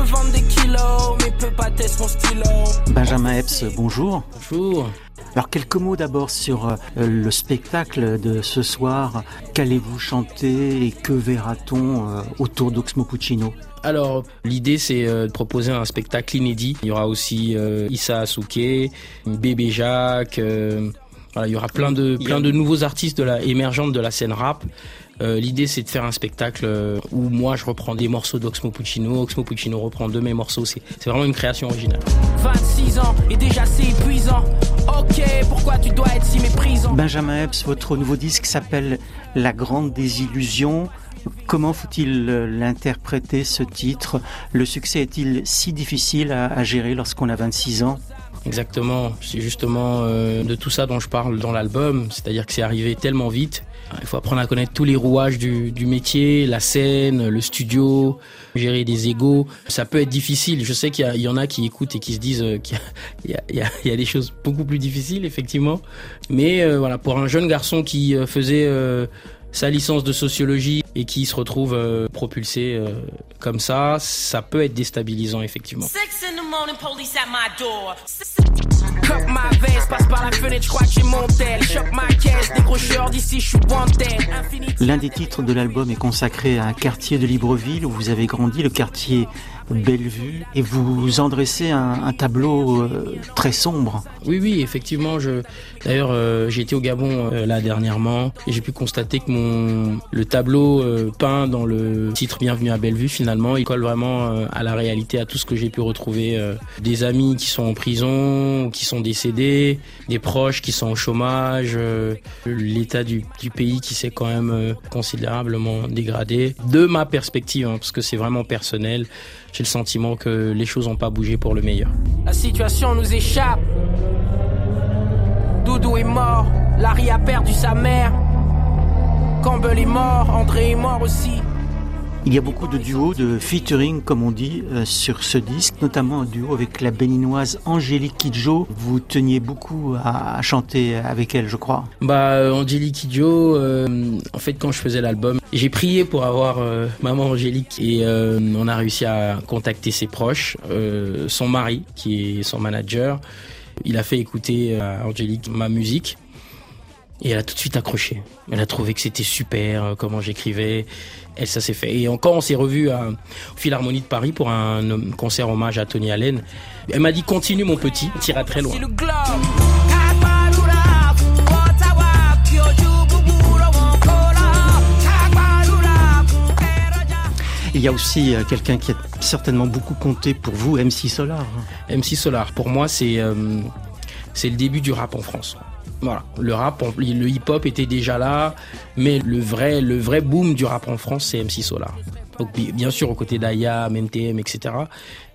veut vendre des kilos, mais peut pas tester mon stylo. Benjamin Epps, bonjour. Bonjour. Alors quelques mots d'abord sur euh, le spectacle de ce soir. Qu'allez-vous chanter et que verra-t-on euh, autour d'Oxmo Puccino? Alors, l'idée c'est euh, de proposer un spectacle inédit. Il y aura aussi Issa Asuke, Bébé Jacques. Voilà, il y aura plein de plein de nouveaux artistes de la émergente de la scène rap. L'idée c'est de faire un spectacle où moi je reprends des morceaux d'Oxmo Puccino, Oxmo Puccino reprend de mes morceaux. C'est vraiment une création originale. 26 ans et déjà c'est épuisant. Ok, pourquoi tu dois être si méprisant? Benjamin Epps, votre nouveau disque s'appelle La Grande Désillusion. Comment faut-il euh, l'interpréter ce titre? Le succès est-il si difficile à, gérer lorsqu'on a 26 ans? Exactement, c'est justement euh, de tout ça dont je parle dans l'album, c'est-à-dire que c'est arrivé tellement vite. Il faut apprendre à connaître tous les rouages du, du, métier, la scène, le studio, gérer des égos. Ça peut être difficile. Je sais qu'il y, en a qui écoutent et qui se disent euh, qu'il y, y, y, a des choses beaucoup plus difficiles, effectivement. Mais euh, voilà, pour un jeune garçon qui faisait sa licence de sociologie et qui se retrouve propulsé comme ça, ça peut être déstabilisant effectivement. L'un des titres de l'album est consacré à un quartier de Libreville où vous avez grandi, le quartier Bellevue, et vous en dressez un, tableau euh, très sombre. Oui, oui, effectivement. Je... D'ailleurs, euh, j'ai été au Gabon euh, là dernièrement et j'ai pu constater que mon le tableau peint dans le titre Bienvenue à Bellevue, finalement, il colle vraiment à la réalité, à tout ce que j'ai pu retrouver. des amis qui sont en prison, qui sont décédés, des proches qui sont au chômage, l'état du, du, pays qui s'est quand même considérablement dégradé. De ma perspective, hein, parce que c'est vraiment personnel, le sentiment que les choses n'ont pas bougé pour le meilleur. La situation nous échappe. Doudou est mort, Larry a perdu sa mère. Campbell est mort, André est mort aussi. Il y a beaucoup de duos, de featuring, comme on dit, euh, sur ce disque, notamment un duo avec la béninoise Angélique Kidjo. Vous teniez beaucoup à, chanter avec elle, je crois. Bah, euh, Angélique Kidjo, euh, en fait, quand je faisais l'album, j'ai prié pour avoir maman Angélique et on a réussi à contacter ses proches, son mari, qui est son manager. Il a fait écouter à Angélique ma musique. Et elle a tout de suite accroché. Elle a trouvé que c'était super, comment j'écrivais. Elle, ça s'est fait. Et encore, on s'est revu à Philharmonie de Paris pour un concert hommage à Tony Allen. Elle m'a dit continue mon petit, tira très loin. Il y a aussi euh, quelqu'un qui a certainement beaucoup compté pour vous, MC Solar. MC Solar, pour moi, c'est euh, c'est le début du rap en France. Voilà, le rap, le hip-hop était déjà là, mais le vrai, le vrai boom du rap en France, c'est MC Solar. Donc, bien sûr, aux côtés d'Aya, MTM, etc.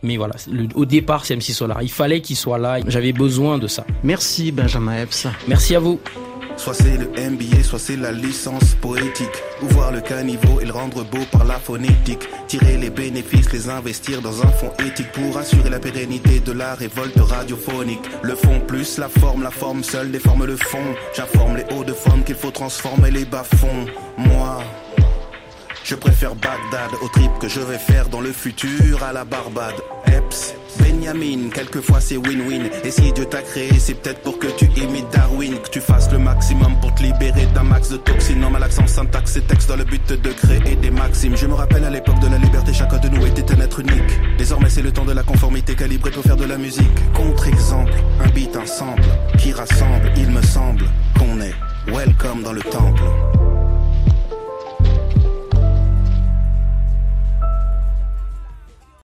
Mais voilà, au départ, c'est MC Solar. Il fallait qu'il soit là. J'avais besoin de ça. Merci, Benjamin Epps. Merci à vous. Soit c'est le MBA, soit c'est la licence poétique. Ou voir le caniveau et le rendre beau par la phonétique. Tirer les bénéfices, les investir dans un fonds éthique pour assurer la pérennité de la révolte radiophonique. Le fond plus la forme, la forme seule déforme le fond. J'informe les hauts de forme qu'il faut transformer les bas-fonds. Moi. Je préfère Bagdad au trip que je vais faire dans le futur à la Barbade. Eps, Benjamin, quelquefois c'est win-win. Et si Dieu t'a créé, c'est peut-être pour que tu imites Darwin, que tu fasses de toxines. En malaxant syntaxe et texte dans le but de créer des maximes. Je me rappelle à l'époque de la liberté, chacun de nous était un être unique. Désormais c'est le temps de la conformité calibrée pour faire de la musique. Contre-exemple, un beat, ensemble qui rassemble, il me semble qu'on est welcome dans le temple.